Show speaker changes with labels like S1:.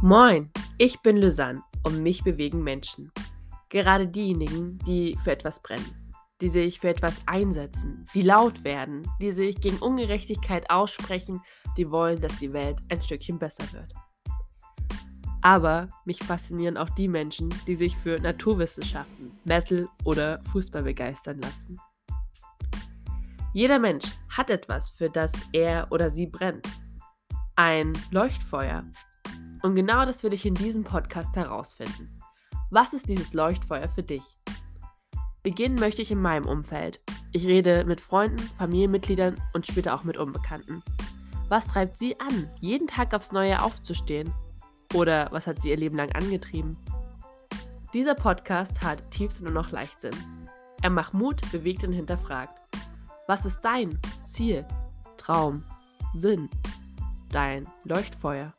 S1: Moin, ich bin Lysanne und mich bewegen Menschen. Gerade diejenigen, die für etwas brennen, die sich für etwas einsetzen, die laut werden, die sich gegen Ungerechtigkeit aussprechen, die wollen, dass die Welt ein Stückchen besser wird. Aber mich faszinieren auch die Menschen, die sich für Naturwissenschaften, Metal oder Fußball begeistern lassen. Jeder Mensch hat etwas, für das er oder sie brennt. Ein Leuchtfeuer, und genau das will ich in diesem Podcast herausfinden. Was ist dieses Leuchtfeuer für dich? Beginnen möchte ich in meinem Umfeld. Ich rede mit Freunden, Familienmitgliedern und später auch mit Unbekannten. Was treibt sie an, jeden Tag aufs Neue aufzustehen? Oder was hat sie ihr Leben lang angetrieben? Dieser Podcast hat Tiefsinn und noch Leichtsinn. Er macht Mut, bewegt und hinterfragt. Was ist dein Ziel, Traum, Sinn, dein Leuchtfeuer?